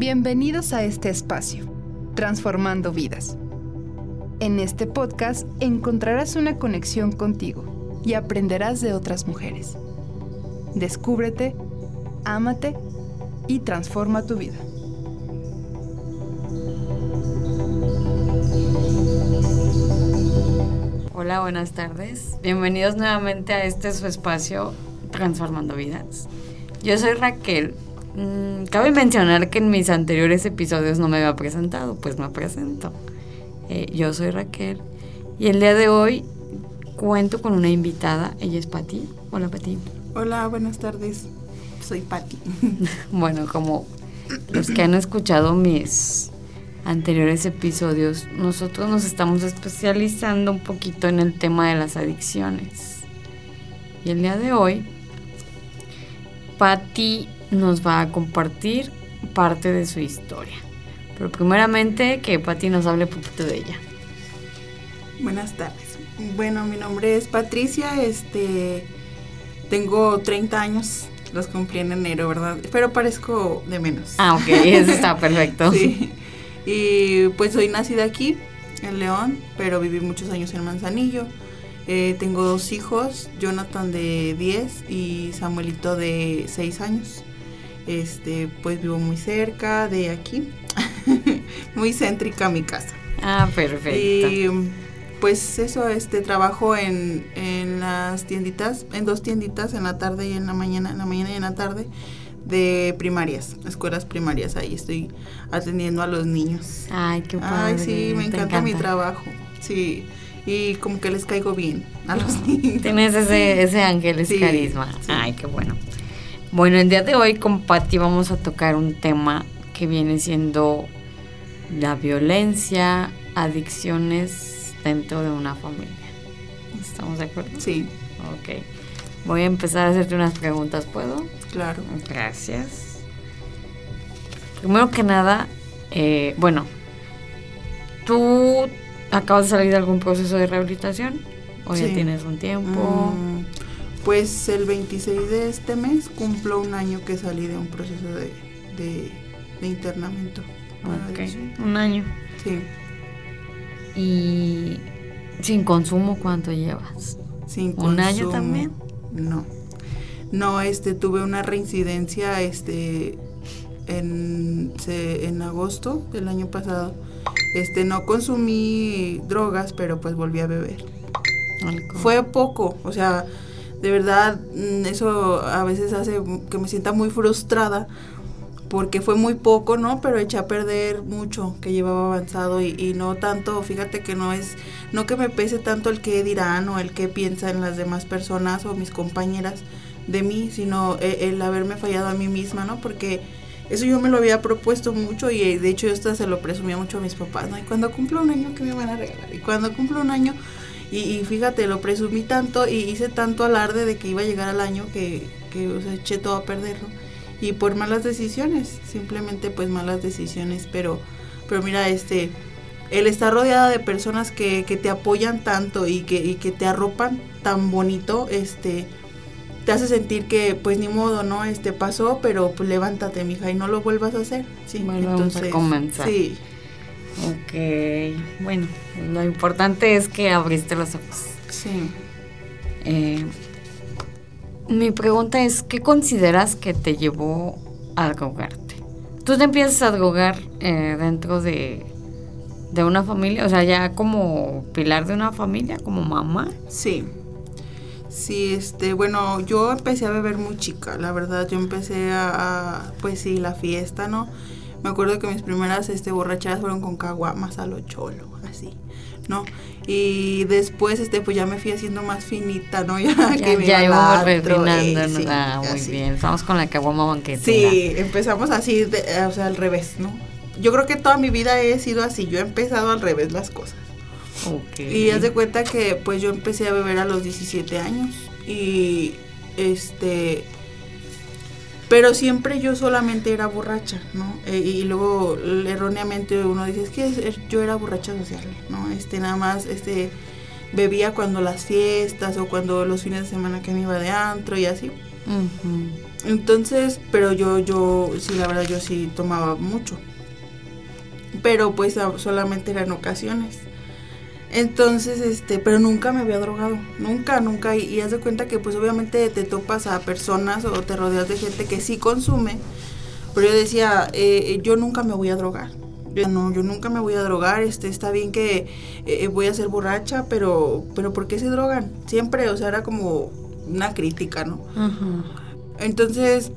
Bienvenidos a este espacio, Transformando Vidas. En este podcast encontrarás una conexión contigo y aprenderás de otras mujeres. Descúbrete, ámate y transforma tu vida. Hola, buenas tardes. Bienvenidos nuevamente a este su espacio Transformando Vidas. Yo soy Raquel. Mm, cabe mencionar que en mis anteriores episodios no me había presentado, pues me presento. Eh, yo soy Raquel y el día de hoy cuento con una invitada. Ella es Patti. Hola, Patti. Hola, buenas tardes. Soy Patti. bueno, como los que han escuchado mis anteriores episodios, nosotros nos estamos especializando un poquito en el tema de las adicciones. Y el día de hoy, Patti nos va a compartir parte de su historia. Pero primeramente que Patti nos hable un poquito de ella. Buenas tardes. Bueno, mi nombre es Patricia, este tengo 30 años, los cumplí en enero, ¿verdad? Pero parezco de menos. Ah, ok, eso está perfecto. sí. Y pues soy nacida aquí, en León, pero viví muchos años en Manzanillo. Eh, tengo dos hijos, Jonathan de 10 y Samuelito de 6 años. Este, pues vivo muy cerca de aquí, muy céntrica mi casa. Ah, perfecto. Y pues eso, este, trabajo en, en las tienditas, en dos tienditas, en la tarde y en la mañana, en la mañana y en la tarde de primarias, escuelas primarias. Ahí estoy atendiendo a los niños. Ay, qué padre. Ay, sí, me encanta, mi trabajo. Sí, y como que les caigo bien a los niños. Tienes ese, ese ángel, ese carisma. Ay, qué bueno. Bueno, el día de hoy con Patti vamos a tocar un tema que viene siendo la violencia, adicciones dentro de una familia. ¿Estamos de acuerdo? Sí. Ok. Voy a empezar a hacerte unas preguntas, ¿puedo? Claro. Gracias. Primero que nada, eh, bueno, ¿tú acabas de salir de algún proceso de rehabilitación? ¿O ya tienes un tiempo? Mm, pues el 26 de este mes cumplo un año que salí de un proceso de, de, internamiento. Ok, un año. Sí. ¿Y sin consumo cuánto llevas? Sin ¿Un año también? No. No, este, tuve una reincidencia, este, en, en agosto del año pasado. Este, no consumí drogas, pero pues volví a beber. Fue poco, o sea, de verdad, mm, eso a veces hace que me sienta muy frustrada porque fue muy poco, ¿no? Pero eché a perder mucho que llevaba avanzado y, no tanto, fíjate que no es, no que me pese tanto el que dirán o el que piensan las demás personas o mis compañeras de mí, sino el, haberme fallado a mí misma, ¿no? Porque eso yo me lo había propuesto mucho y de hecho yo hasta se lo presumía mucho a mis papás, ¿no? Y cuando cumplo un año, ¿qué me van a regalar? Y cuando cumplo un año, y, fíjate, lo presumí tanto y hice tanto alarde de que iba a llegar al año que, que o sea, eché todo a perderlo. Y por malas decisiones, simplemente pues malas decisiones, pero, pero mira, este, el estar rodeada de personas que, que te apoyan tanto y que, y que te arropan tan bonito, este, te hace sentir que pues ni modo, ¿no? Este pasó, pero pues levántate, mija, y no lo vuelvas a hacer. Sí, bueno, vamos a comenzar. Sí. Ok, bueno, lo importante es que abriste los ojos. Sí. Eh, mi pregunta es, ¿qué consideras que te llevó a drogarte? ¿Tú te empiezas a drogar eh, dentro de, de una familia? O sea, ya como pilar de una familia, como mamá. Sí. Sí, este, bueno, yo empecé a beber muy chica, la verdad, yo empecé a, pues sí, la fiesta, ¿no? Me acuerdo que mis primeras este, borrachadas fueron con caguamas a lo cholo, así, ¿no? Y después, este, pues ya me fui haciendo más finita, ¿no? Ya, ya que me ya íbamos refinando, ¿no? ah, muy bien, estamos con la caguama banquetera. Sí, empezamos así, o sea, al revés, ¿no? Yo creo que toda mi vida he sido así, yo he empezado al revés las cosas. Y haz de cuenta que pues yo empecé a beber a los 17 años y este pero siempre yo solamente era borracha, ¿no? E, y luego erróneamente uno dice, es que yo era borracha social, ¿no? Este nada más este bebía cuando las fiestas o cuando los fines de semana que me iba de antro y así. Entonces, pero yo, yo, sí, la verdad, yo sí tomaba mucho. Pero pues solamente eran ocasiones. Entonces, este, pero nunca me había drogado, nunca, nunca. Y, haz de cuenta que pues obviamente te topas a personas o te rodeas de gente que sí consume. Pero yo decía, eh, yo nunca me voy a drogar. Yo, no, yo nunca me voy a drogar, este, está bien que eh, voy a ser borracha, pero, pero ¿por qué se drogan? Siempre, o sea, era como una crítica, ¿no? Entonces,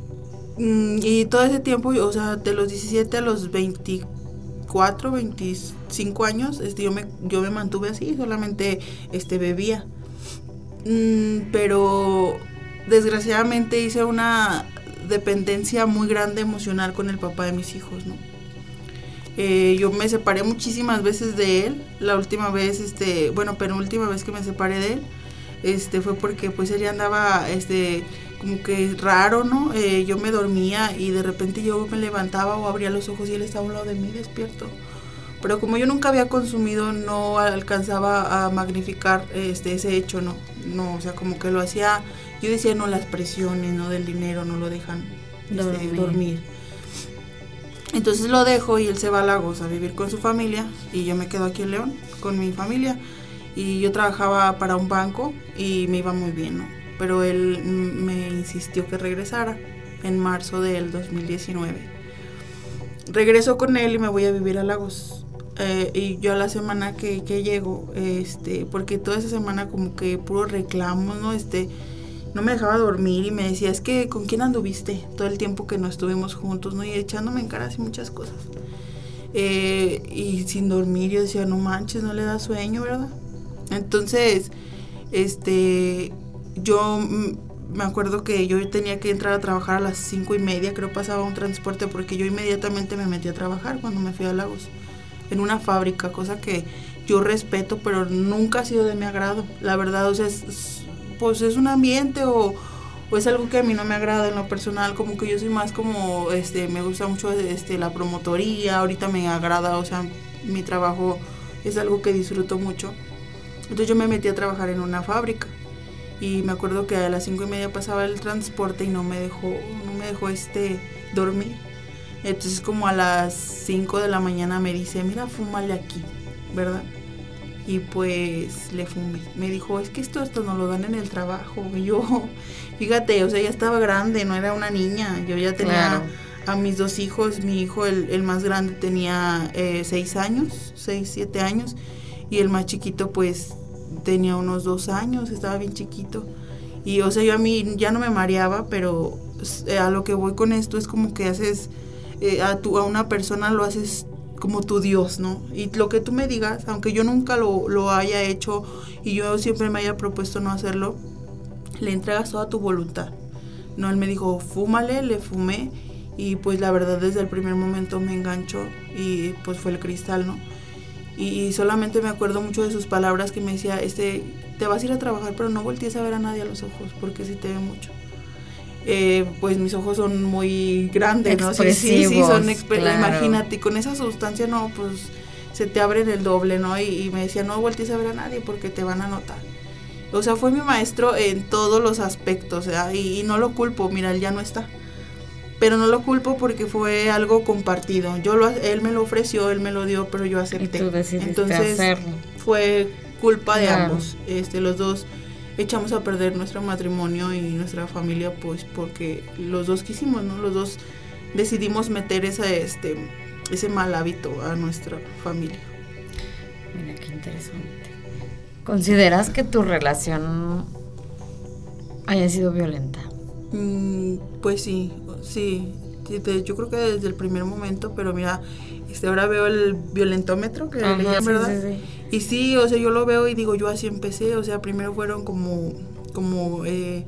mm, y todo ese tiempo, o sea, de los 17 a los 24, 25 años, este, yo, me, yo me mantuve así, solamente este, bebía. Mm, pero desgraciadamente hice una dependencia muy grande emocional con el papá de mis hijos, ¿no? Eh, yo me separé muchísimas veces de él. La última vez, este, bueno, penúltima vez que me separé de él, este, fue porque pues él ya andaba, este, como que raro, ¿no? Eh, yo me dormía y de repente yo me levantaba o abría los ojos y él estaba a un lado de mí despierto. Pero como yo nunca había consumido, no alcanzaba a magnificar este, ese hecho, ¿no? No, o sea, como que lo hacía, yo decía, no, las presiones, ¿no? Del dinero no lo dejan este, dormir. Entonces lo dejo y él se va a Lagos a vivir con su familia y yo me quedo aquí en León con mi familia. Y yo trabajaba para un banco y me iba muy bien, ¿no? Pero él me insistió que regresara en marzo del 2019. Regreso con él y me voy a vivir a Lagos. Eh, y yo a la semana que, que llego, este, porque toda esa semana como que puro reclamo, ¿no? Este, no me dejaba dormir y me decía, es que ¿con quién anduviste todo el tiempo que no estuvimos juntos, no? Y echándome en cara así muchas cosas. Eh, y sin dormir yo decía, no manches, no le da sueño, ¿verdad? Entonces, este, yo me acuerdo que yo tenía que entrar a trabajar a las cinco y media, creo pasaba un transporte, porque yo inmediatamente me metí a trabajar cuando me fui a Lagos, en una fábrica, cosa que yo respeto, pero nunca ha sido de mi agrado, la verdad, o sea, es pues es un ambiente o, es algo que a mí no me agrada en lo personal, como que yo soy más como, este, me gusta mucho este, la promotoría, ahorita me agrada, o sea, mi trabajo es algo que disfruto mucho. Entonces yo me metí a trabajar en una fábrica y me acuerdo que a las cinco y media pasaba el transporte y no me dejó, no me dejó este, dormir. Entonces como a las 5 de la mañana me dice, mira, fúmale aquí, ¿verdad? y pues le fumé. Me dijo, es que esto hasta no lo dan en el trabajo. Y yo, fíjate, o sea, ya estaba grande, no era una niña. Yo ya tenía a mis dos hijos. Mi hijo, el, más grande, tenía eh, seis años, seis, siete años. Y el más chiquito, pues, tenía unos dos años, estaba bien chiquito. Y, o sea, yo a mí ya no me mareaba, pero eh, a lo que voy con esto es como que haces, eh, a, tu, a una persona lo haces como tu Dios, ¿no? Y lo que tú me digas, aunque yo nunca lo, lo haya hecho y yo siempre me haya propuesto no hacerlo, le entregas toda tu voluntad. No, él me dijo, fúmale, le fumé y pues la verdad desde el primer momento me enganchó y pues fue el cristal, ¿no? Y, solamente me acuerdo mucho de sus palabras que me decía, este, te vas a ir a trabajar pero no voltees a ver a nadie a los ojos porque si te ve mucho. Eh, pues mis ojos son muy grandes, ¿no? Sí, sí, sí, son Imagínate, con esa sustancia, no, pues se te abren el doble, ¿no? Y, me decía, no voltees a ver a nadie porque te van a notar. O sea, fue mi maestro en todos los aspectos, ¿ya? y, no lo culpo, mira, él ya no está. Pero no lo culpo porque fue algo compartido. Yo lo, él me lo ofreció, él me lo dio, pero yo acepté. Entonces fue culpa de ambos, este, los dos echamos a perder nuestro matrimonio y nuestra familia pues porque los dos quisimos, ¿no? Los dos decidimos meter ese, este, ese mal hábito a nuestra familia. Mira qué interesante. ¿Consideras que tu relación haya sido violenta? Mm, pues sí, sí. Yo creo que desde el primer momento, pero mira, este, ahora veo el violentómetro que le ¿verdad? Y sí, o sea, yo lo veo y digo, yo así empecé, o sea, primero fueron como, como eh,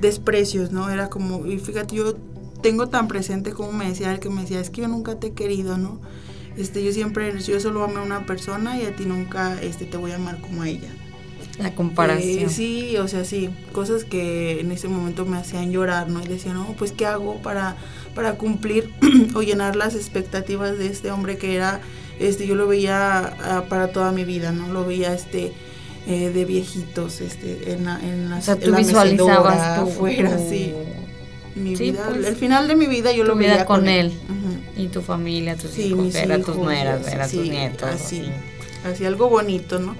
desprecios, ¿no? Era como, y fíjate, yo tengo tan presente como me decía el que me decía, es que yo nunca te he querido, ¿no? Este, yo siempre, yo solo amo a una persona y a ti nunca este, te voy a amar como a ella. La comparación. Eh, sí, o sea, sí, cosas que en ese momento me hacían llorar, ¿no? Y decía, no, pues, ¿qué hago para, para cumplir o llenar las expectativas de este hombre que era este, yo lo veía ah, para toda mi vida, ¿no? Lo veía, este, eh, de viejitos este, en, la, en la, O sea, tú la visualizabas tu, afuera, tu- sí. Mi Sí, vida, pues, el final de mi vida yo lo vida veía con él. Ujú. y tu familia, tus Sí, hijos, mis ver a tus nueras, a tus sí, nietos. así. así. así algo bonito, ¿no?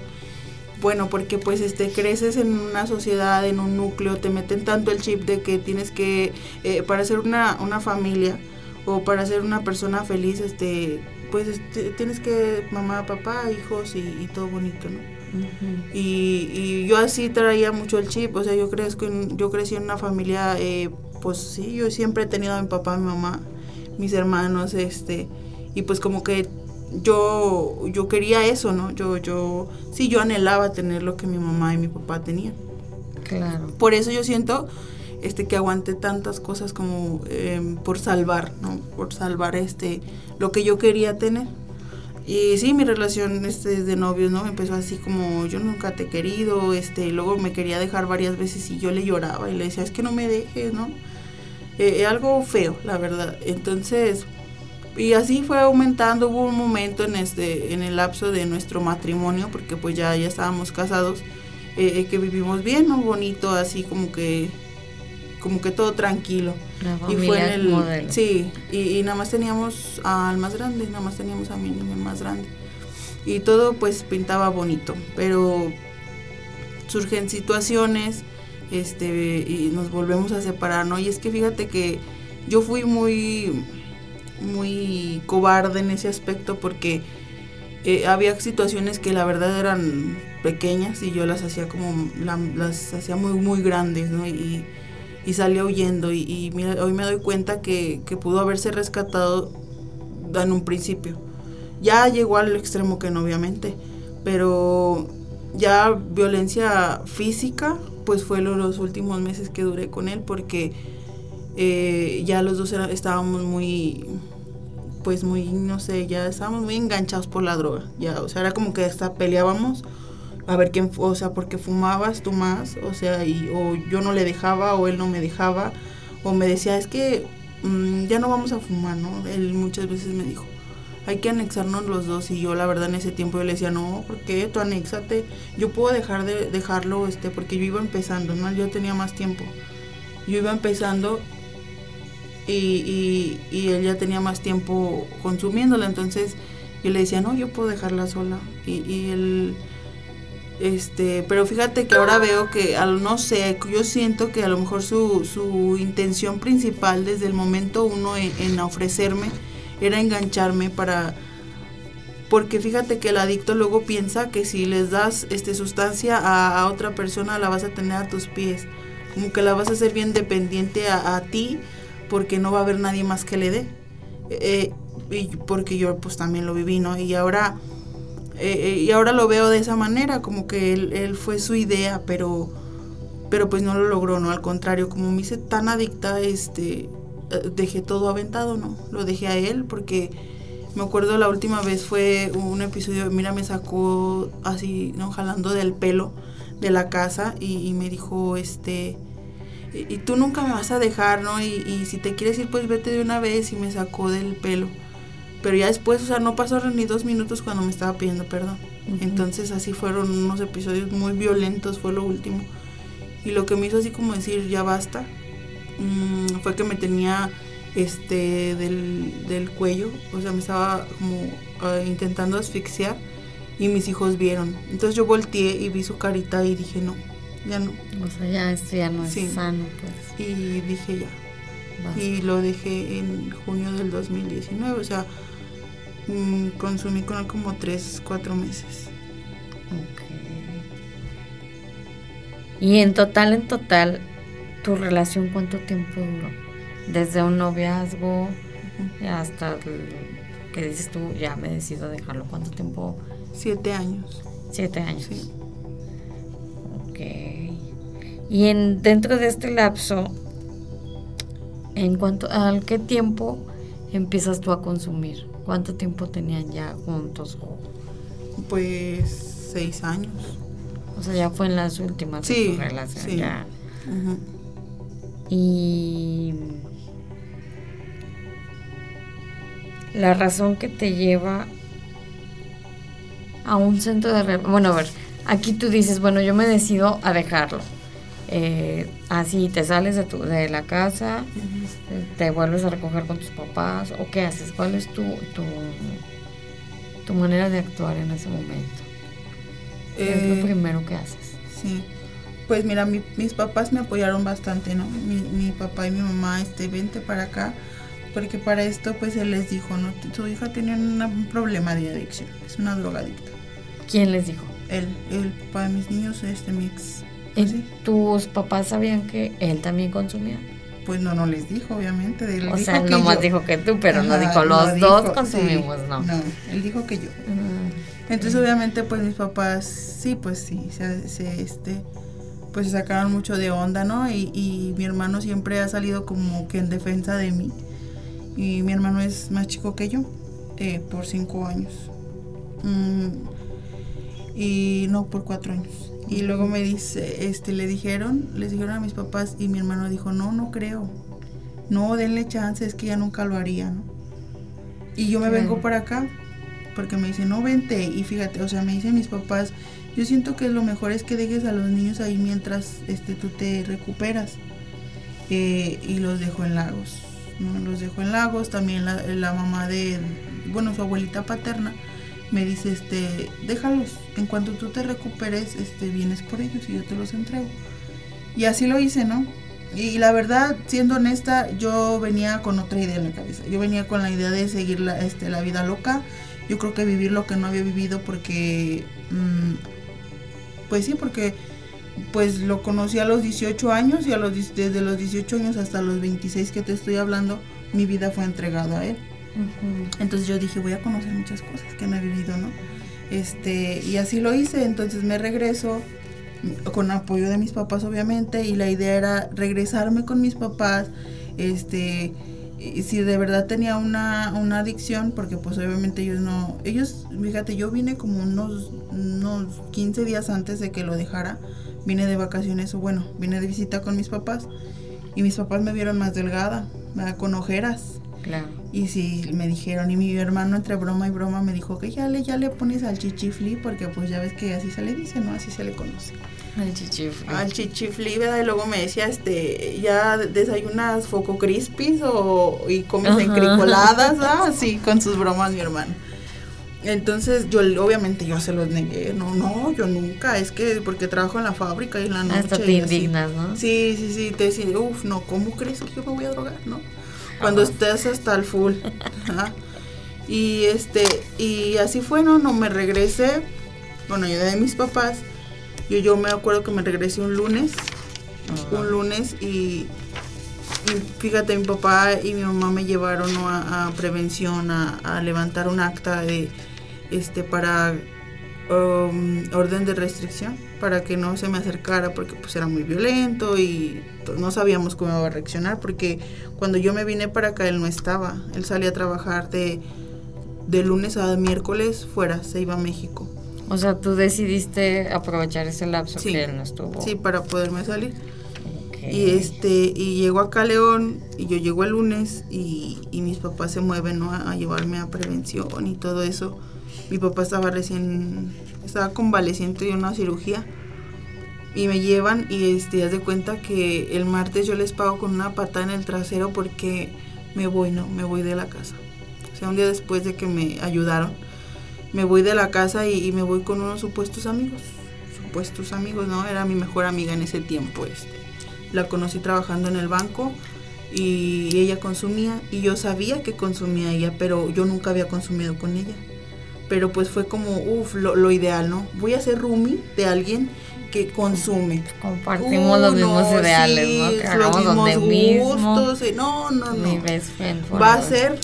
Bueno, porque pues este creces en una sociedad, en un núcleo, te meten tanto el chip de que tienes que, eh, para ser una, una familia o para ser una persona feliz, este, pues este, tienes que mamá, papá, hijos y, y todo bonito, ¿no? Y, y yo así traía mucho el chip, o sea, yo crezco en, yo crecí en una familia, eh, pues sí, yo siempre he tenido a mi papá, a mi mamá, mis hermanos, este, y pues como que yo, yo quería eso, ¿no? Yo, yo, sí, yo anhelaba tener lo que mi mamá y mi papá tenían. Claro. Por eso yo siento este que aguanté tantas cosas como eh, por salvar, ¿no? Por salvar este lo que yo quería tener. Y sí, mi relación este, de novios, ¿no? Empezó así como yo nunca te he querido, este, y luego me quería dejar varias veces y yo le lloraba y le decía, es que no me dejes, ¿no? Eh, algo feo, la verdad. Entonces, y así fue aumentando, hubo un momento en este, en el lapso de nuestro matrimonio, porque pues ya, ya estábamos casados, eh, eh, que vivimos bien, ¿no? Bonito, así como que, como que todo tranquilo. Y fue en el, modelo. sí, y, y nada más teníamos al más grande, nada más teníamos a mi niño el más grande. Y todo pues pintaba bonito, pero surgen situaciones, este, y nos volvemos a separar, ¿no? Y es que fíjate que yo fui muy, muy cobarde en ese aspecto porque eh, había situaciones que la verdad eran pequeñas y yo las hacía como, la- las hacía muy, muy grandes, ¿no? Y, y salía huyendo y, y mira, hoy me doy cuenta que, que pudo haberse rescatado en un principio. Ya llegó al extremo que no, obviamente, pero ya violencia física, pues fue lo- los últimos meses que duré con él porque eh, ya los dos era- estábamos muy, pues muy, no sé, ya estábamos muy enganchados por la droga, ya, o sea, era como que hasta peleábamos a ver quién, o sea, porque fumabas tú más, o sea, y, o yo no le dejaba o él no me dejaba, o me decía, es que mm, ya no vamos a fumar, ¿no? Él muchas veces me dijo, hay que anexarnos los dos, y yo la verdad en ese tiempo yo le decía, no, ¿por qué? Tú anéxate, yo puedo dejar de dejarlo, este, porque yo iba empezando, ¿no? Yo tenía más tiempo, yo iba empezando y, y, y él ya tenía más tiempo consumiéndola, entonces yo le decía, no, yo puedo dejarla sola. Y, y él, este, pero fíjate que ahora veo que, al, no sé, yo siento que a lo mejor su, su intención principal desde el momento uno en, en ofrecerme era engancharme para... Porque fíjate que el adicto luego piensa que si les das este, sustancia a, otra persona la vas a tener a tus pies. Como que la vas a hacer bien dependiente a ti porque no va a haber nadie más que le dé. Eh, y porque yo pues también lo viví, ¿no? Y ahora, eh, eh, y ahora lo veo de esa manera, como que él, él fue su idea, pero, pero pues no lo logró, ¿no? Al contrario, como me hice tan adicta, este, eh, dejé todo aventado, ¿no? Lo dejé a él porque me acuerdo la última vez fue un episodio, mira, me sacó así, ¿no? Jalando del pelo de la casa y me dijo, este, y, y tú nunca me vas a dejar, ¿no? Y, y si te quieres ir, pues vete de una vez y me sacó del pelo. Pero ya después, o sea, no pasaron ni dos minutos cuando me estaba pidiendo perdón. Entonces así fueron unos episodios muy violentos, fue lo último. Y lo que me hizo así como decir, ya basta, mm, fue que me tenía este del, del cuello, o sea, me estaba como ah, intentando asfixiar y mis hijos vieron. Entonces yo volteé y vi su carita y dije, no, ya no. O sea, ya esto ya no es sano, pues. Y dije ya. basta. Y lo dejé en junio del 2019, o sea, mm, consumí con él como 3, 4 meses. Ok. Y en total, en total, ¿tu relación cuánto tiempo duró? Desde un noviazgo hasta el que dices tú, ya me decido dejarlo. ¿Cuánto tiempo? Siete años. Siete años. Sí. Ok. Y en, dentro de este lapso, ¿en cuánto, al qué tiempo empiezas tú a consumir? ¿Cuánto tiempo tenían ya juntos? Pues seis años. o sea, ya fue en las últimas de Sí, tu relación. sí. Ya. Y la razón que te lleva a un centro de bueno a ver aquí tú dices, bueno, yo me decido a dejarlo. Eh, así te sales de, tu, de la casa, te vuelves a recoger con tus papás, o qué haces, cuál es tu, tu, tu manera de actuar en ese momento. ¿Qué es lo Eh, primero que haces? Sí. Pues mira, mi- mis papás me apoyaron bastante, ¿no? Mi, mi papá y mi mamá, este, vente para acá, porque para esto, pues él les dijo, ¿no? Tu hija tiene una- un problema de adicción, es una drogadicta. ¿Quién les dijo? Él, el papá de mis niños, este, mi ex, ¿Y sí, tus papás sabían que él también consumía? pues no, no les dijo, obviamente. Él O dijo sea, que nomás yo. dijo que tú, pero no Ajá, dijo los dijo, dos sí, consumimos, no. No, él dijo que yo. Entonces obviamente pues mis papás sí pues sí se, se, este pues se sacaron mucho de onda no y, y mi hermano siempre ha salido como que en defensa de mí y mi hermano es más chico que yo eh, por cinco años Mm, y no por cuatro años y luego me dice este le dijeron les dijeron a mis papás y mi hermano dijo no no creo no denle chance es que ya nunca lo haría no y yo me Claro. vengo para acá porque me dicen, no vente. Y fíjate, o sea, me dicen mis papás, yo siento que lo mejor es que dejes a los niños ahí mientras este, tú te recuperas. Eh, y los dejo en Lagos. ¿no? Los dejo en Lagos. También la, la mamá de, bueno, su abuelita paterna me dice, este, déjalos. En cuanto tú te recuperes, este, vienes por ellos y yo te los entrego. Y así lo hice, ¿no? Y la verdad, siendo honesta, yo venía con otra idea en la cabeza. Yo venía con la idea de seguir la, este, la vida loca. Yo creo que vivir lo que no había vivido porque... mm, pues sí, porque pues lo conocí a los 18 años y a los, desde los 18 años hasta los 26 que te estoy hablando, mi vida fue entregada a él. Entonces yo dije, voy a conocer muchas cosas que no he vivido, ¿no? Este, y así lo hice, entonces me regreso con apoyo de mis papás obviamente y la idea era regresarme con mis papás, este, si de verdad tenía una, una adicción, porque pues obviamente ellos no, ellos, fíjate, yo vine como unos, unos 15 días antes de que lo dejara, vine de vacaciones, o bueno, vine de visita con mis papás y mis papás me vieron más delgada, ¿verdad? con ojeras. Claro. Y sí, me dijeron, y mi hermano entre broma y broma me dijo que ya le, ya le pones al chichifli, porque pues ya ves que así se le dice, ¿no? Así se le conoce. El chichifli. Al chichifli, ¿verdad? Y luego me decía, este, ya desayunas foco crispis o, y comes Ajá. encricoladas, ¿ah? Así, con sus bromas mi hermano. Entonces yo obviamente yo se los negué, no, no, yo nunca, es que porque trabajo en la fábrica y en la noche. Hasta te así. indignas, ¿no? Sí, sí, sí, te decía, uff, no, ¿cómo crees que yo me voy a drogar, no? Cuando estés hasta el full. Ajá. Y este, y así fue, ¿no? No me regresé, bueno, ayudé de mis papás. Yo, yo me acuerdo que me regresé un lunes, un lunes y, y fíjate, mi papá y mi mamá me llevaron ¿no? a, a prevención, a, a levantar un acta de, este, para um, orden de restricción, para que no se me acercara porque pues era muy violento y no sabíamos cómo iba a reaccionar porque cuando yo me vine para acá él no estaba, él salía a trabajar de, de lunes a miércoles fuera, se iba a México. O sea, tú decidiste aprovechar ese lapso Sí. que él no estuvo. Sí, para poderme salir. Y este, y llego acá a León, y yo llego el lunes, y, y mis papás se mueven ¿no? a, a llevarme a prevención y todo eso. Mi papá estaba recién, estaba convaleciente de una cirugía. Y me llevan y este, haz de cuenta que el martes yo les pago con una patada en el trasero porque me voy, ¿no? Me voy de la casa. O sea, un día después de que me ayudaron, me voy de la casa y, y me voy con unos supuestos amigos. Supuestos amigos, ¿no? Era mi mejor amiga en ese tiempo, este. La conocí trabajando en el banco y ella consumía y yo sabía que consumía ella, pero yo nunca había consumido con ella. Pero pues fue como, uff, lo, lo ideal, ¿no? Voy a ser roomie de alguien que consume. Compartimos Uh, los mismos no, ideales, sí, ¿no? Que los donde mismos mismo. gustos. eh, No, no, no. Mi best friend Va a ser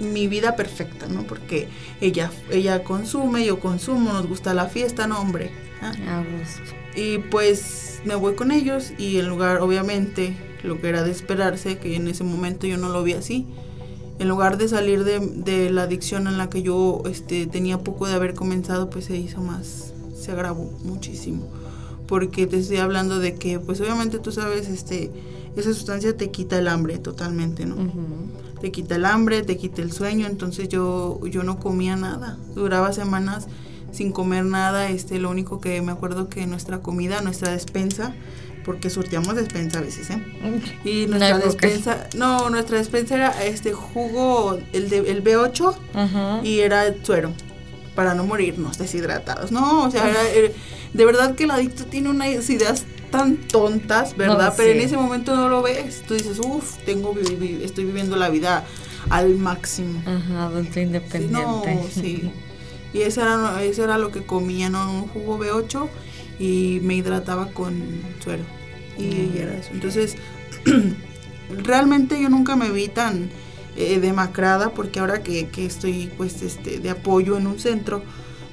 mi vida perfecta, ¿no? Porque ella, ella consume, yo consumo, nos gusta la fiesta, no, hombre. gusto. Y pues me voy con ellos y en lugar, obviamente, lo que era de esperarse, que en ese momento yo no lo vi así, en lugar de salir de, de la adicción en la que yo este, tenía poco de haber comenzado, pues se hizo más, se agravó muchísimo. Porque te estoy hablando de que, pues obviamente tú sabes, este, esa sustancia te quita el hambre totalmente, ¿no? Te quita el hambre, te quita el sueño, entonces yo, yo no comía nada. Duraba semanas sin comer nada, este, lo único que me acuerdo que nuestra comida, nuestra despensa, porque surtíamos despensa a veces, ¿eh? Y nuestra No, despensa, no, nuestra despensa era este jugo, el de el B8 Ajá. y era suero para no morirnos deshidratados. No, o sea, era- era- de verdad que el adicto tiene unas ideas tan tontas, ¿verdad? No, Pero en ese momento no lo ves. Tú dices, uff, tengo estoy viviendo la vida al máximo. Ajá, adulto Sí, independiente. no, sí. Y eso era, eso era lo que comía, ¿no? Un jugo B8 y me hidrataba con suero. Y, era eso. Entonces, realmente yo nunca me vi tan eh, demacrada porque ahora que, que estoy pues este de apoyo en un centro,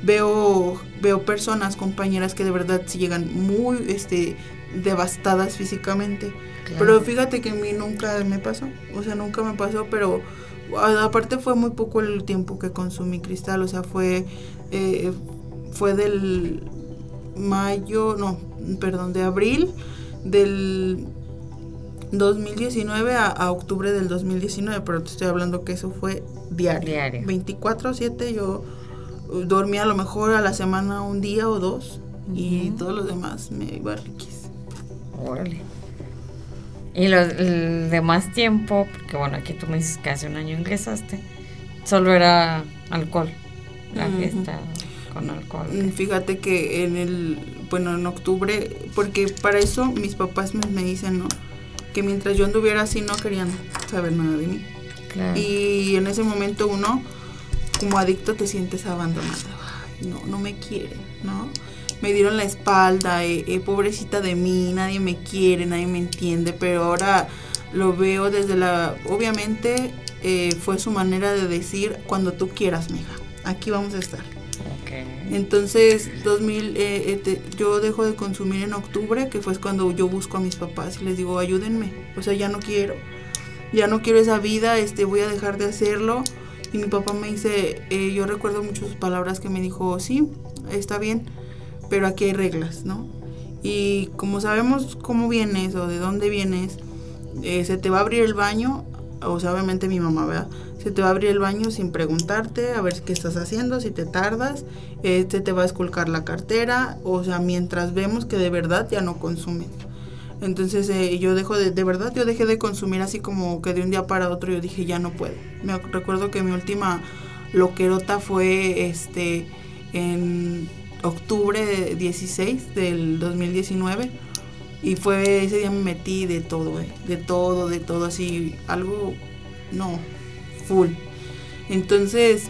veo, veo personas, compañeras que de verdad sí llegan muy este devastadas físicamente. Claro. Pero fíjate que a mí nunca me pasó, o sea, nunca me pasó, pero aparte fue muy poco el tiempo que consumí cristal, o sea, fue eh, fue del mayo, no, perdón, de abril del 2019 a, a octubre del 2019, pero te estoy hablando que eso fue diario. Diario. 24/7 yo uh, dormía a lo mejor a la semana un día o dos y todos los demás me iba riquis. Órale. Y lo, el demás tiempo, porque bueno, aquí tú me dices que hace un año ingresaste, solo era alcohol, la fiesta con alcohol. Mm, Fíjate que en el, bueno, en octubre, porque para eso mis papás me, me dicen, ¿no? Que mientras yo anduviera así no querían saber nada de mí. Claro. Y en ese momento uno, como adicto, te sientes abandonado. Ay, no, no me quieren, ¿no? Me dieron la espalda, eh, eh, pobrecita de mí, nadie me quiere, nadie me entiende, pero ahora lo veo desde la... Obviamente eh, fue su manera de decir, cuando tú quieras, mija, aquí vamos a estar. Entonces, 2000, eh, eh, yo dejo de consumir en octubre, que fue cuando yo busco a mis papás y les digo, ayúdenme. O sea, ya no quiero. Ya no quiero esa vida, este, voy a dejar de hacerlo. Y mi papá me dice, eh, yo recuerdo mucho sus palabras que me dijo, sí, está bien, pero aquí hay reglas, ¿no? Y como sabemos cómo vienes o de dónde vienes, eh, se te va a abrir el baño, o sea, obviamente mi mamá, ¿verdad? Se te va a abrir el baño sin preguntarte, a ver qué estás haciendo, si te tardas, este te va a esculcar la cartera, o sea, mientras vemos que de verdad ya no consumes. Entonces eh, yo dejo de, de verdad, yo dejé de consumir así como que de un día para otro yo dije ya no puedo. Me recuerdo que mi última loquerota fue este en octubre de 16 del 2019 y fue ese día me metí de todo, eh, de todo, de todo así, algo no, full. Entonces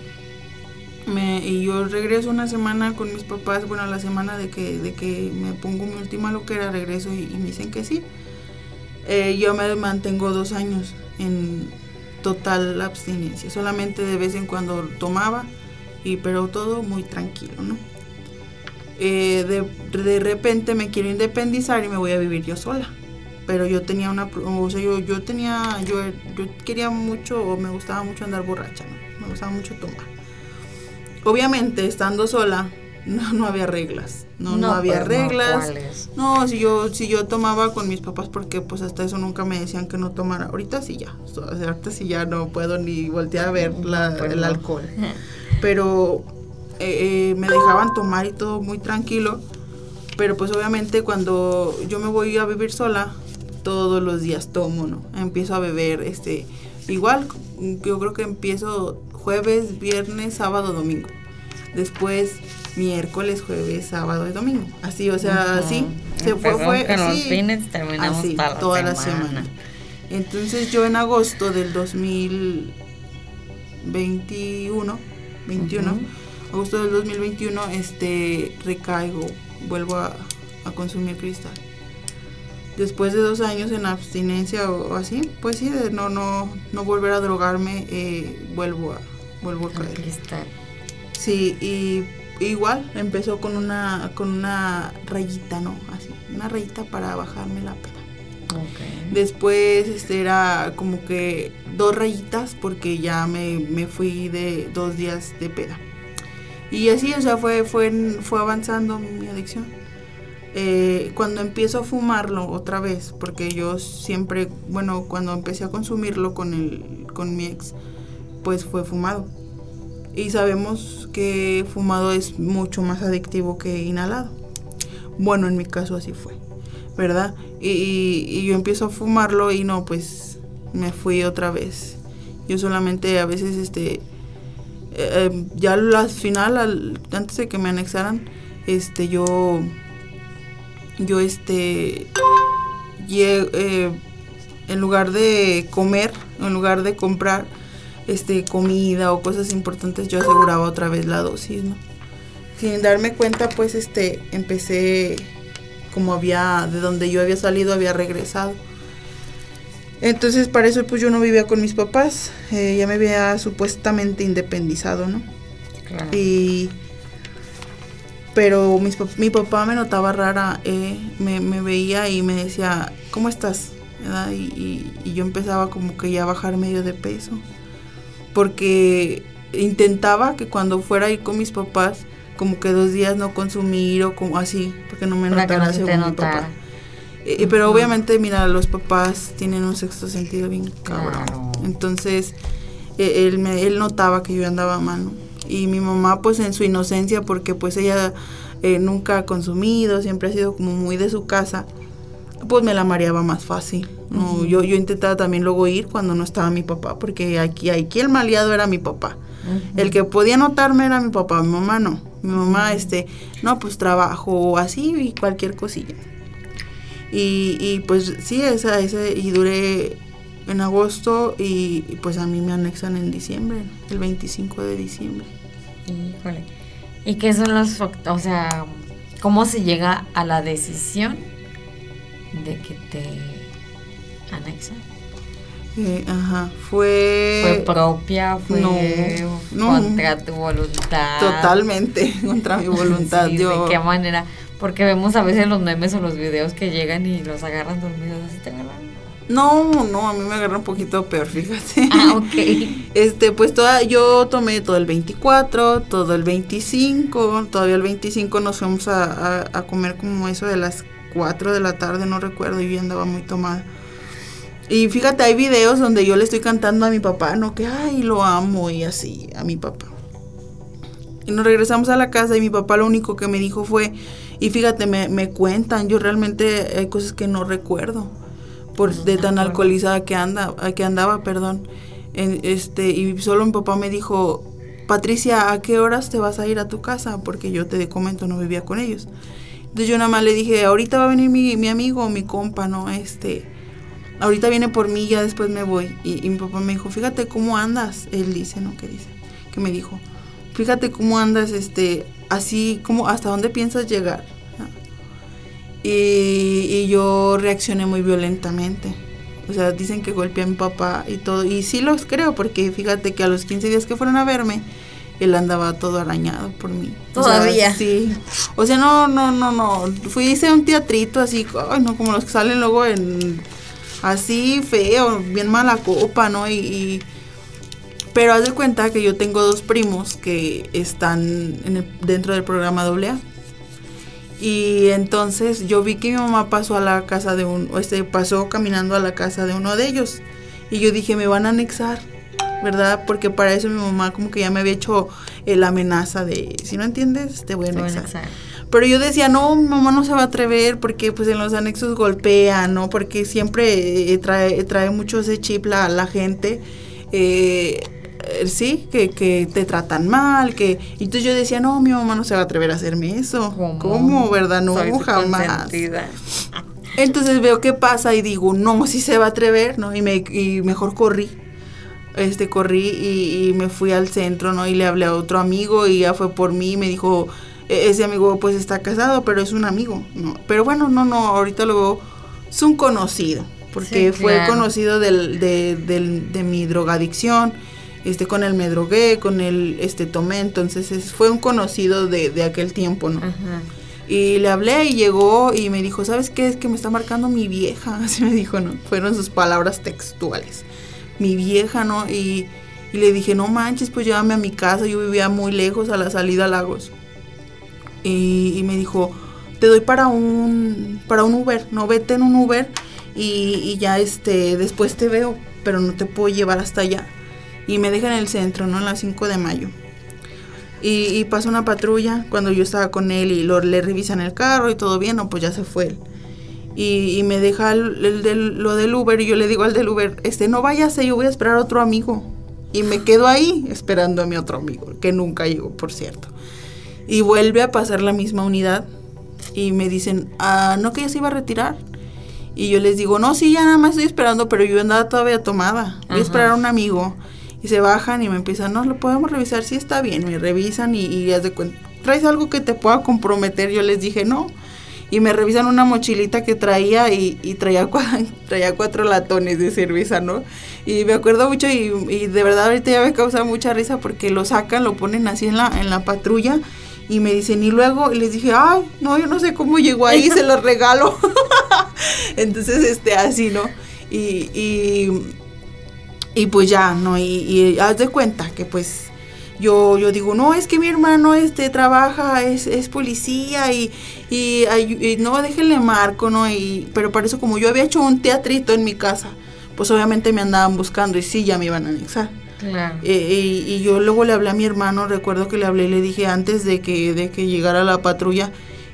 me, y yo regreso una semana con mis papás, bueno, la semana de que, de que me pongo mi última loquera, regreso y, me dicen que sí. Eh, yo me mantengo dos años en total abstinencia, solamente de vez en cuando tomaba, y, pero todo muy tranquilo, ¿no? Eh, de, de repente me quiero independizar y me voy a vivir yo sola. Pero yo tenía una, o sea, yo, yo tenía, yo, yo quería mucho, o me gustaba mucho andar borracha, ¿no? Me gustaba mucho tomar. Obviamente, estando sola, no, no había reglas, no, no, había pues, reglas. No, si yo, si yo tomaba con mis papás, porque pues hasta eso nunca me decían que no tomara. Ahorita sí ya, ahorita sí ya no puedo ni voltear a ver la- Pues el alcohol. Pero eh, eh, me dejaban tomar y todo muy tranquilo. Pero pues obviamente cuando yo me voy a vivir sola, todos los días tomo, ¿no? Empiezo a beber, este, igual, yo creo que empiezo jueves, viernes, sábado, domingo. Después miércoles, jueves, sábado y domingo. Así, o sea, Ujú. así. Se fue, fue con los fines, terminamos así, toda la toda la semana. Entonces yo en agosto del 2021, 21, Ujú. agosto del 2021, este, recaigo, vuelvo a, a consumir cristal. Después de dos años en abstinencia o, así, pues sí, de no, no, no volver a drogarme, eh, vuelvo a, vuelvo a caer. cristal. Sí, y igual empezó con una, con una rayita, ¿no? Así, una rayita para bajarme la pena. Ok. Después este era como que dos rayitas porque ya me, me fui de dos días de peda. Y así, o sea, fue, fue, fue avanzando mi adicción. Eh, cuando empiezo a fumarlo otra vez, porque yo siempre, bueno, cuando empecé a consumirlo con, el, con mi ex, pues fue fumado. y sabemos que fumado es mucho más adictivo que inhalado. Bueno, en mi caso así fue, ¿verdad? Y, yo empiezo a fumarlo y no, pues me fui otra vez. Yo solamente a veces, este, eh, eh, ya al final, al, antes de que me anexaran, este, yo, yo, este, eh, en lugar de comer, en lugar de comprar, este, comida o cosas importantes, yo aseguraba otra vez la dosis, ¿no? Sin darme cuenta, pues, este, empecé, como había, de donde yo había salido, había regresado. Entonces, para eso, pues, yo no vivía con mis papás, eh, ya me había supuestamente independizado, ¿no? Y pero mis, mi papá me notaba rara, eh, me, me, veía y me decía, ¿cómo estás? Y, y, yo empezaba como que ya a bajar medio de peso, porque intentaba que cuando fuera a ir con mis papás, como que dos días no consumir o como así, porque no me notara según mi papá. Eh, pero obviamente, mira, los papás tienen un sexto sentido bien cabrón. Entonces, eh, él, me, él notaba que yo andaba mal, ¿no? Y mi mamá pues en su inocencia porque pues ella eh, nunca ha consumido, siempre ha sido como muy de su casa, pues me la mareaba más fácil. No, yo, yo intentaba también luego ir cuando no estaba mi papá, porque aquí, aquí el maleado era mi papá. El que podía notarme era mi papá, mi mamá no. Mi mamá, este, no, pues trabajo así y cualquier cosilla. Y, y pues sí, esa, ese, y duré en agosto y, pues a mí me anexan en diciembre, el 25 de diciembre. Híjole. ¿Y qué son los, o sea, cómo se llega a la decisión de que te anexan? Eh, ajá, fue... ¿Fue propia? ¿Fue contra tu voluntad? Totalmente, contra mi voluntad. ¿De qué manera? Porque vemos a veces los memes o los videos que llegan y los agarran dormidos así te agarran no, no, a mí me agarra un poquito peor, fíjate. Ah, ok. Este, pues toda, yo tomé todo el 24, todo el 25, todavía el 25 nos fuimos a, comer como eso de las 4 de la tarde, no recuerdo, y yo andaba muy tomada. Y fíjate, hay videos donde yo le estoy cantando a mi papá, ¿no? Que, ay, lo amo y así, a mi papá. Y nos regresamos a la casa y mi papá lo único que me dijo fue, y fíjate, me, me cuentan, yo realmente hay cosas que no recuerdo por de tan alcoholizada que anda, que andaba, perdón. este, y solo mi papá me dijo, Patricia, ¿a qué horas te vas a ir a tu casa? Porque yo te comento, no vivía con ellos. Entonces yo nada más le dije, ahorita va a venir mi, mi amigo, mi compa, ¿no? Este, ahorita viene por mí, ya después me voy. Y, y, mi papá me dijo, fíjate cómo andas. Él dice, ¿no? ¿Qué dice? Que me dijo, fíjate cómo andas, este, así, como, ¿hasta dónde piensas llegar? Y, yo reaccioné muy violentamente. O sea, dicen que golpeé a mi papá y todo. Y sí los creo, porque fíjate que a los 15 días que fueron a verme, él andaba todo arañado por mí. Todavía. sí. O sea, no, no, no, no. Fui, hice un teatrito así, ay, no, como los que salen luego en. Así feo, bien mala copa, ¿no? Y. pero haz de cuenta que yo tengo dos primos que están dentro del programa AA. Y entonces yo vi que mi mamá pasó a la casa de un, este, pasó caminando a la casa de uno de ellos. Y yo dije, me van a anexar, ¿verdad? Porque para eso mi mamá como que ya me había hecho eh, la amenaza de, si no entiendes, te voy a anexar. Pero yo decía, no, mi mamá no se va a atrever porque pues en los anexos golpea, ¿no? Porque siempre eh, trae, trae mucho ese chip la, la gente. Eh, eh, sí, que, que, te tratan mal, que... Y entonces yo decía, no, mi mamá no se va a atrever a hacerme eso. ¿Cómo? ¿Verdad? No, jamás. Entonces veo qué pasa y digo, no, sí se va a atrever, ¿no? Y, me, y mejor corrí. Este, corrí y, me fui al centro, ¿no? Y le hablé a otro amigo y ya fue por mí y me dijo, e, ese amigo pues está casado, pero es un amigo, ¿no? Pero bueno, no, no, ahorita lo veo, es un conocido, porque fue conocido del, de, del, de mi drogadicción este con él me drogué, con él este tomé, entonces fue un conocido de, de aquel tiempo, ¿no? Y le hablé y llegó y me dijo, ¿sabes qué? Es que me está marcando mi vieja, así me dijo, ¿no? Fueron sus palabras textuales. Mi vieja, ¿no? Y, y le dije, no manches, pues llévame a mi casa, yo vivía muy lejos a la salida a Lagos. Y, y me dijo, te doy para un, para un Uber, no vete en un Uber y, y ya este, después te veo, pero no te puedo llevar hasta allá y me deja en el centro, ¿no? En las 5 de mayo. Y, y pasa una patrulla cuando yo estaba con él y lo, le revisan el carro y todo bien, no, pues ya se fue él. Y, y me deja el, el del- lo del Uber y yo le digo al del Uber, este, no váyase, yo voy a esperar a otro amigo. Y me quedo ahí esperando a mi otro amigo, que nunca llegó, por cierto. Y vuelve a pasar la misma unidad y me dicen, ah, ¿no que ya se iba a retirar? Y yo les digo, no, sí, ya nada más estoy esperando, pero yo andaba todavía tomada. Voy Ajá. a esperar a un amigo. Y se bajan y me empiezan, no, lo podemos revisar, sí está bien. Me revisan y, y de cuenta, ¿traes algo que te pueda comprometer? Yo les dije, no. Y me revisan una mochilita que traía y, traía, cua- traía cuatro latones de cerveza, ¿no? Y me acuerdo mucho y, de verdad ahorita ya me causa mucha risa porque lo sacan, lo ponen así en la, en la patrulla y me dicen, y luego y les dije, ay, no, yo no sé cómo llegó ahí, se los regalo. Entonces, este, así, ¿no? Y, y pues ya, ¿no? Y, y haz de cuenta que pues yo, yo digo, no, es que mi hermano este trabaja, es, es policía y, y, y no, déjenle marco, ¿no? Y, pero para eso como yo había hecho un teatrito en mi casa, pues obviamente me andaban buscando y sí, ya me iban a anexar. Claro. Eh, y, y yo luego le hablé a mi hermano, recuerdo que le hablé y le dije antes de que, de que llegara la patrulla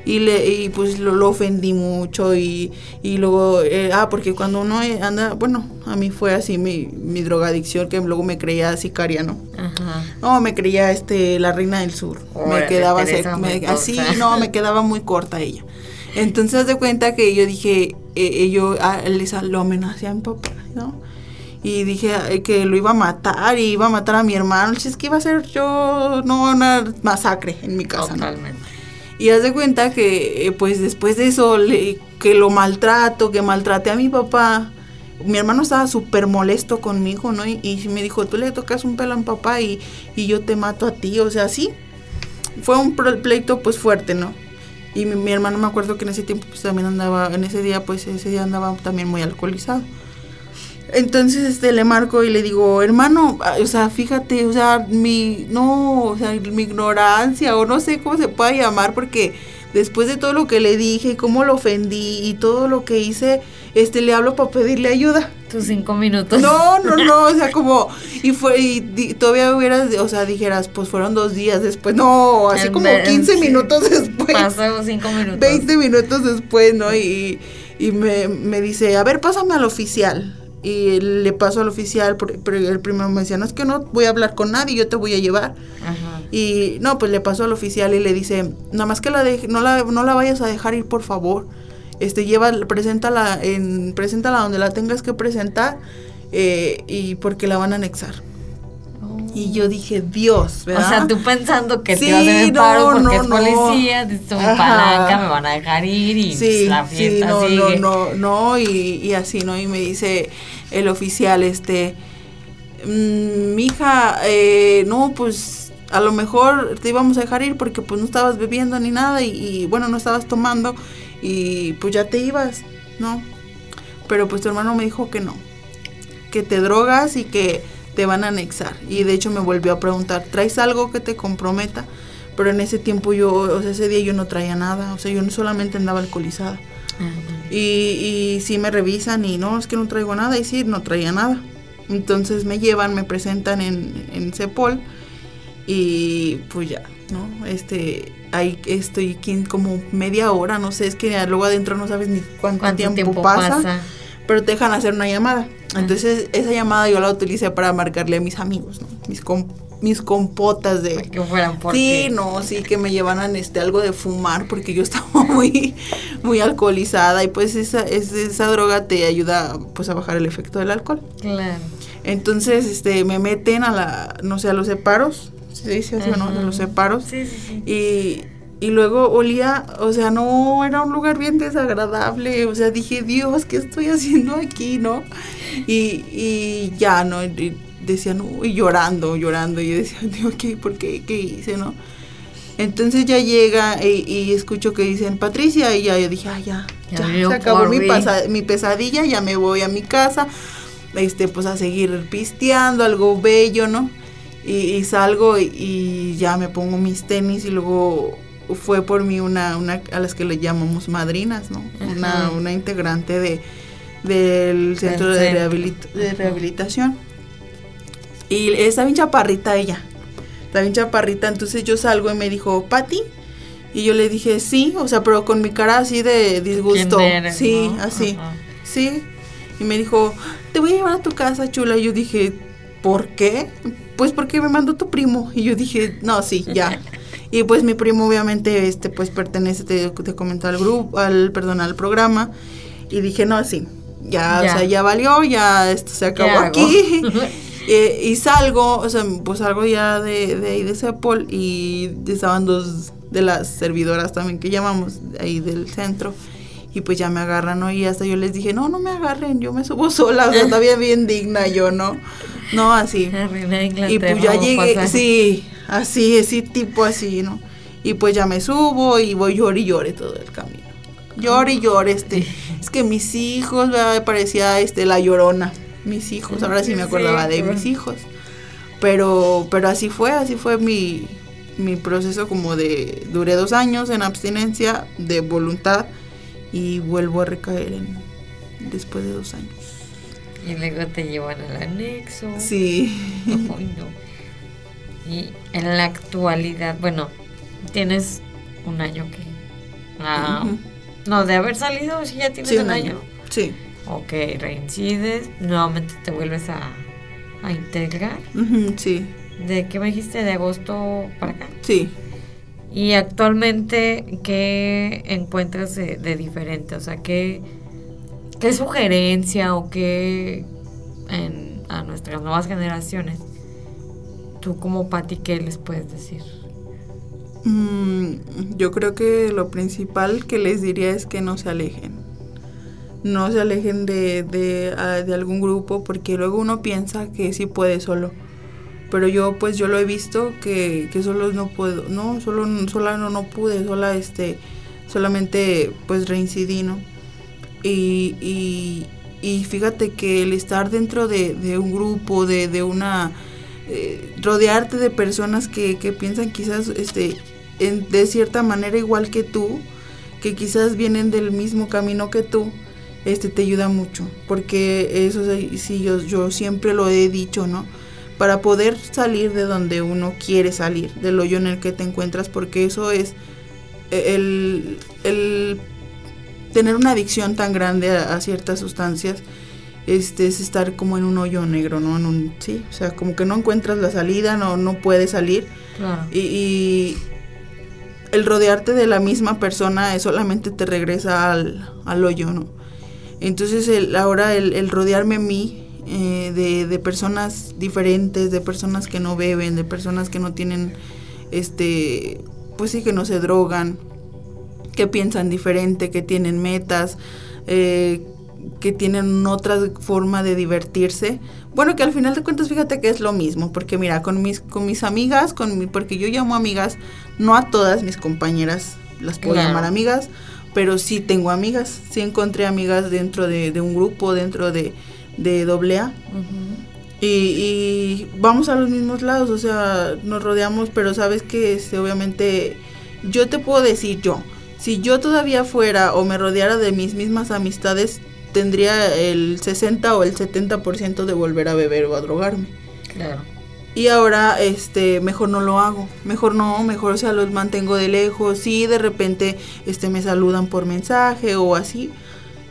y le y pues lo, lo ofendí mucho y, y luego, eh, ah, porque cuando uno anda, bueno, a mí fue así mi, mi drogadicción que luego me creía sicaria, ¿no? Ajá. No, me creía este la reina del sur. Órale, me quedaba me- así, no, me quedaba muy corta ella. Entonces de cuenta que yo dije, eh, eh, yo ah, les lo amenacé a mi papá, ¿no? Y dije eh, que lo iba a matar y iba a matar a mi hermano. Es que iba a ser yo, no, una masacre en mi casa, ¿no? Y haz de cuenta que, eh, pues después de eso, le- que lo maltrato, que maltraté a mi papá. Mi hermano estaba súper molesto conmigo, ¿no? Y, me dijo, tú le tocas un pelo a mi papá y, y yo te mato a ti. O sea, sí. Fue un pleito, pues, fuerte, ¿no? Y mi, mi hermano me acuerdo que en ese tiempo, pues, también andaba, en ese día, pues, ese día andaba también muy alcoholizado. Entonces, este, le marco y le digo, hermano, o sea, fíjate, o sea, mi, no, o sea, mi ignorancia, o no sé cómo se pueda llamar, porque después de todo lo que le dije, y cómo lo ofendí, y todo lo que hice, este, le hablo para pedirle ayuda. Tus cinco minutos. No, no, no, o sea, como, y fue, y di- todavía hubieras, o sea, dijeras, pues fueron dos días después, no, así como ver- 15 sí. minutos después. Pasó cinco minutos. 20 minutos después, ¿no? Y, y me, me dice, a ver, pásame al oficial. Y le paso al oficial, pero el primero me decía, no, es que no voy a hablar con nadie, yo te voy a llevar. Ajá. Y no, pues le pasó al oficial y le dice, nada más que la deje- no, la, no la vayas a dejar ir, por favor. Este, lleva, preséntala, en, preséntala donde la tengas que presentar eh, y porque la van a anexar. Y yo dije, Dios, ¿verdad? O sea, tú pensando que Sí, te vas a hacer no, paro porque no, es no. policía, mi Ajá. palanca, me van a dejar ir y Sí, pues, la sí, fiesta no, sigue. no, no, no, y, y así, ¿no? Y me dice el oficial, este, "Mm, mija, eh, no, pues a lo mejor te íbamos a dejar ir porque pues no estabas bebiendo ni nada y, y, bueno, no estabas tomando y pues ya te ibas, ¿no? Pero pues tu hermano me dijo que no, que te drogas y que te van a anexar. Y de hecho me volvió a preguntar, ¿traes algo que te comprometa? Pero en ese tiempo yo, o sea, ese día yo no traía nada, o sea, yo solamente andaba alcoholizada. Ajá. Y, y sí me revisan y no, es que no traigo nada y sí, no traía nada. Entonces me llevan, me presentan en, en Cepol y pues ya, ¿no? Este, ahí estoy como media hora, no sé, es que luego adentro no sabes ni cuánto, ¿Cuánto tiempo, tiempo pasa, pasa? Pero te dejan hacer una llamada. Entonces esa llamada yo la utilicé para marcarle a mis amigos, ¿no? Mis, com- mis compotas de... Que fueran por Sí, no, sí, que me llevaran este algo de fumar porque yo estaba muy, muy alcoholizada y pues esa, es- esa droga te ayuda pues a bajar el efecto del alcohol. Claro. Entonces, este, me meten a la, no sé, a los separos, ¿se dice así o no? A los separos. Sí, sí, sí. Y, y luego olía, o sea, no, era un lugar bien desagradable, o sea, dije, Dios, ¿qué estoy haciendo aquí, no? Y, y ya, ¿no? Y decía, no, y llorando, llorando, y yo decía, Dios, ¿qué, ¿por qué, qué hice, no? Entonces ya llega y, y escucho que dicen Patricia y ya yo dije, ah, ya, Ya ya, se acabó mi, mí". pasa- mi pesadilla, ya me voy a mi casa, este, pues a seguir pisteando, algo bello, ¿no? Y, y salgo y, y ya me pongo mis tenis y luego fue por mí una, una a las que le llamamos madrinas, ¿no? Una, una integrante de, del centro de, rehabilitación. Y está bien chaparrita ella. está bien chaparrita, entonces yo salgo y me dijo, Pati, y yo le dije, sí, o sea, pero con mi cara así de disgusto. ¿Quién eres, sí, no? así, Ajá. sí. Y me dijo, te voy a llevar a tu casa, chula. Y yo dije, ¿por qué? Pues porque me mandó tu primo. Y yo dije, no, sí, ya. Y pues mi primo obviamente, este, pues pertenece, te, te comentó al grupo, al, perdón, al programa. Y dije, no, sí, ya, Ya. o sea, ya valió, ya esto se acabó aquí. Eh, y salgo, o sea, pues salgo ya de, de ahí de Cepol y estaban dos de las servidoras también que llamamos ahí del centro. Y pues ya me agarran, ¿no? Y hasta yo les dije, no, no me agarren, yo me subo sola, o sea, todavía bien digna yo, ¿no? No, así. Y pues ya llegué, sí, así, así, tipo así, ¿no? Y pues ya me subo y voy llore y llore todo el camino. Llore y llore, este. Es que mis hijos, me parecía este la llorona. Mis hijos, ahora sí me acordaba de mis hijos. Pero, pero así fue, así fue mi, mi proceso como de, duré dos años en abstinencia de voluntad y vuelvo a recaer en, después de dos años. Y luego te llevan al anexo. Sí. Ay, no. Y en la actualidad, bueno, tienes un año que. Ah. No, de haber salido, sí, ya tienes Sí, un, año. Sí. Ok, reincides, nuevamente te vuelves a, a integrar. Ujú, sí. ¿De qué me dijiste? ¿De agosto para acá? Sí. Y actualmente, ¿qué encuentras de, de diferente? O sea, ¿qué, qué sugerencia o qué en, a nuestras nuevas generaciones, tú como Patti, qué les puedes decir? Mm, yo creo que lo principal que les diría es que no se alejen. No se alejen de, de, ah, de algún grupo porque luego uno piensa que sí puede solo. Pero yo pues yo lo he visto que, que solo no puedo, no, solo sola no, no pude, sola este, solamente pues reincidí, ¿no? Y, y, fíjate que el estar dentro de, un grupo, de, una eh, rodearte de personas que, piensan quizás este de cierta manera igual que tú, que quizás vienen del mismo camino que tú, este te ayuda mucho, porque eso sí, yo, yo siempre lo he dicho, ¿no? Para poder salir de donde uno quiere salir, del hoyo en el que te encuentras, porque eso es eh, el, el tener una adicción tan grande a, a ciertas sustancias, este es estar como en un hoyo negro, ¿no? En un, sí, o sea, como que no encuentras la salida, no, no puedes salir. Claro. Y, y el rodearte de la misma persona eh, solamente te regresa al, al hoyo, ¿no? Entonces el, ahora el, el rodearme a mí eh, de, de personas diferentes, de personas que no beben, de personas que no tienen, este, pues sí, que no se drogan, que piensan diferente, que tienen metas, eh, que tienen otra forma de divertirse. Bueno, que al final de cuentas fíjate que es lo mismo, porque mira, con mis, con mis amigas, con mi, porque yo llamo amigas, no a todas mis compañeras las puedo Claro. llamar amigas, pero sí tengo amigas, sí encontré amigas dentro de, de un grupo, dentro de, de. Ujú. Y, y vamos a los mismos lados, o sea, nos rodeamos, pero sabes que este, obviamente yo te puedo decir yo, si yo todavía fuera o me rodeara de mis mismas amistades, tendría el 60 o el 70% de volver a beber o a drogarme. Claro. Y ahora, este, mejor no lo hago. Mejor no, mejor, o sea, los mantengo de lejos. Sí, de repente, este, me saludan por mensaje o así.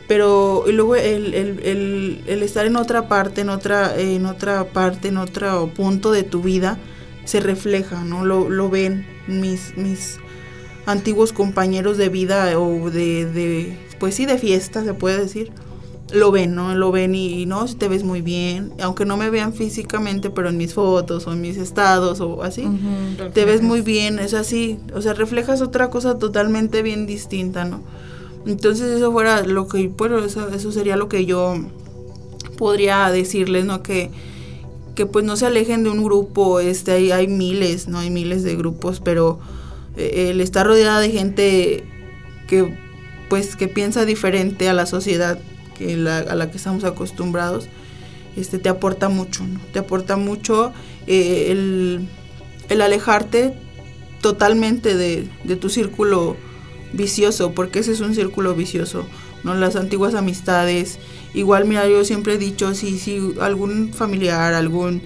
Pero, y luego el, el, el, el estar en otra parte, en otra, en otra parte, en otro punto de tu vida, se refleja, ¿no? Lo, lo ven mis, mis antiguos compañeros de vida o de, de, pues sí, de fiesta, se puede decir lo ven, ¿no? Lo ven y, y no, si te ves muy bien, aunque no me vean físicamente, pero en mis fotos o en mis estados o así, te ves muy bien, es así, o sea, reflejas otra cosa totalmente bien distinta, ¿no? Entonces eso fuera lo que, bueno, eso, eso sería lo que yo podría decirles, ¿no? Que, que pues no se alejen de un grupo, este, hay, hay miles, ¿no? Hay miles de grupos, pero el estar rodeada de gente que pues que piensa diferente a la sociedad que la- a la que estamos acostumbrados, este te aporta mucho, ¿no? Te aporta mucho eh, el, el alejarte totalmente de, de tu círculo vicioso, porque ese es un círculo vicioso, ¿no? Las antiguas amistades. Igual, mira, yo siempre he dicho, si, si algún familiar, algún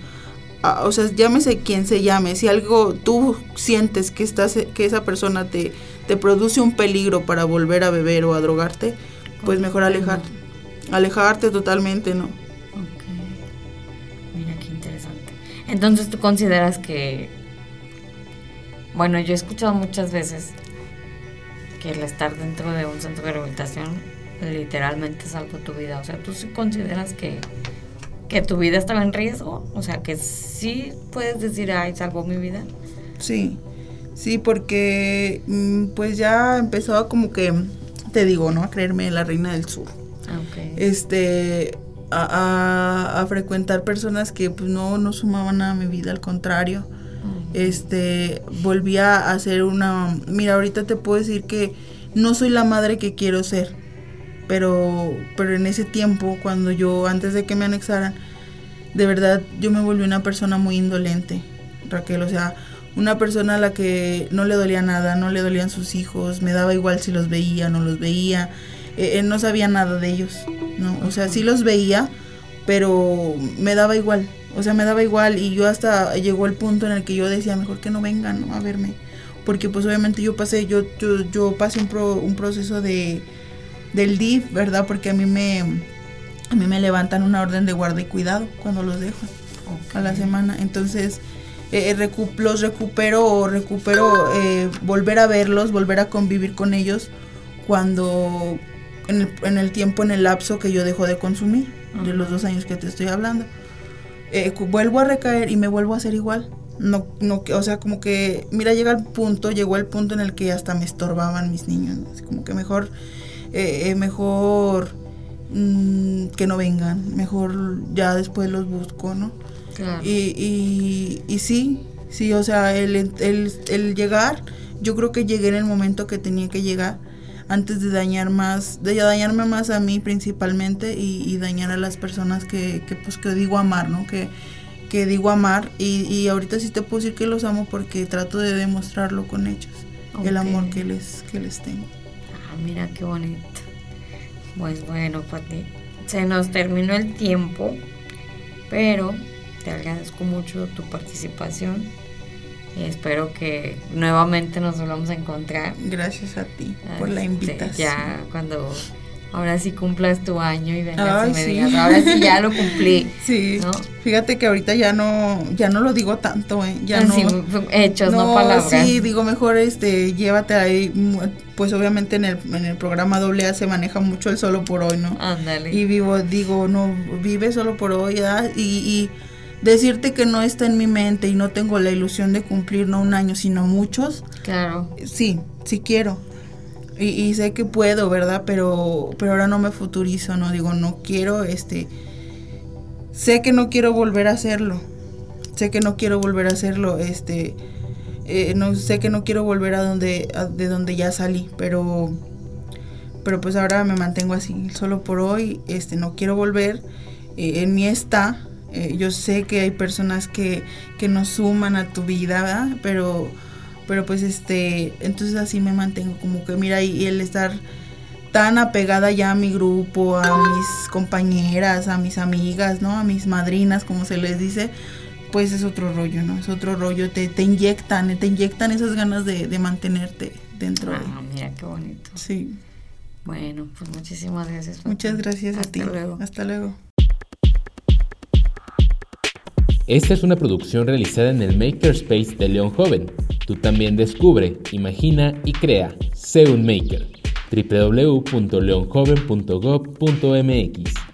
o sea, llámese quien se llame, si algo tú sientes que, estás, que esa persona te, te produce un peligro para volver a beber o a drogarte, pues mejor alejarte. Alejarte totalmente, ¿no? Ok. Mira qué interesante. Entonces tú consideras que, bueno, yo he escuchado muchas veces que el estar dentro de un centro de rehabilitación literalmente salvó tu vida. O sea, tú sí consideras que, que tu vida estaba en riesgo. O sea, que sí puedes decir, ay, salvó mi vida. Sí, sí, porque mm, pues ya empezaba como que, te digo, ¿no? A creerme la reina del sur. Ah, este a, a- a frecuentar personas que pues no, no sumaban nada a mi vida, al contrario. Este volvía a ser una mira, ahorita te puedo decir que no soy la madre que quiero ser. Pero pero en ese tiempo cuando yo antes de que me anexaran, de verdad yo me volví una persona muy indolente, Raquel, o sea, una persona a la que no le dolía nada, no le dolían sus hijos, me daba igual si los veía, no los veía, eh, eh, no sabía nada de ellos, ¿no? O sea, sí los veía, pero me daba igual, o sea, me daba igual y yo hasta llegó el punto en el que yo decía, mejor que no vengan ¿no? a verme, porque pues obviamente yo pasé, yo, yo, yo pasé un, pro- un proceso de, del DIF, ¿verdad? Porque a mí me, a mí me levantan una orden de guarda y cuidado cuando los dejo a la semana. Entonces, eh, recu- los recupero o recupero eh, volver a verlos, volver a convivir con ellos cuando en el, en el tiempo, en el lapso que yo dejo de consumir, de los dos años que te estoy hablando. Eh, vuelvo a recaer y me vuelvo a hacer igual. No, no, o sea, como que, mira, llega el punto, llegó el punto en el que hasta me estorbaban mis niños. ¿no? Así como que mejor, eh, eh, mejor mm, que no vengan, mejor ya después los busco, ¿no? Claro. Y, y, y sí, sí, o sea, el, el, el llegar, yo creo que llegué en el momento que tenía que llegar antes de dañar más, de dañarme más a mí principalmente y, y dañar a las personas que, que, pues que digo amar, ¿no? Que, que digo amar y, y ahorita sí te puedo decir que los amo porque trato de demostrarlo con hechos, el amor que les, que les tengo. Mira qué bonito. Pues bueno, Pati, se nos terminó el tiempo, pero te agradezco mucho tu participación y espero que nuevamente nos volvamos a encontrar. Gracias a ti por la Este, invitación. Ya cuando ahora sí cumplas tu año y vengas Ay, y me sí. digas, ahora sí ya lo cumplí. Sí, ¿No? fíjate que ahorita ya no, ya no lo digo tanto, ¿eh? Ya no, Así, hechos, no, palabras. Sí, digo mejor este, llévate ahí, mm, pues obviamente en el, en el programa AA se maneja mucho el solo por hoy, ¿no? Ándale. Y vivo, digo, no, vive solo por hoy. Y, y decirte que no está en mi mente y no tengo la ilusión de cumplir no un año, sino muchos, Claro. sí, sí quiero. Y, y sé que puedo, ¿verdad? Pero, pero ahora no me futurizo, ¿no? Digo, no quiero, este... Sé que no quiero volver a hacerlo. Sé que no quiero volver a hacerlo, este... eh, no sé que no quiero volver a donde de donde ya salí, pero pero pues ahora me mantengo así solo por hoy, este no quiero volver. eh, en mí está. eh, yo sé que hay personas que, que nos suman a tu vida. Pero pero pues este entonces así me mantengo como que mira y, y el estar tan apegada ya a mi grupo, a mis compañeras, a mis amigas, ¿no? A mis madrinas, como se les dice, pues es otro rollo, ¿no? Es otro rollo, te, te inyectan, te inyectan esas ganas de, de mantenerte dentro de... Ah, mira qué bonito. Sí, Bueno, pues muchísimas gracias. Muchas gracias a Hasta ti. luego. Hasta luego. Esta es una producción realizada en el Makerspace de León Joven. Tú también descubre, imagina y crea. Sé un maker. www.leonjoven.gov.mx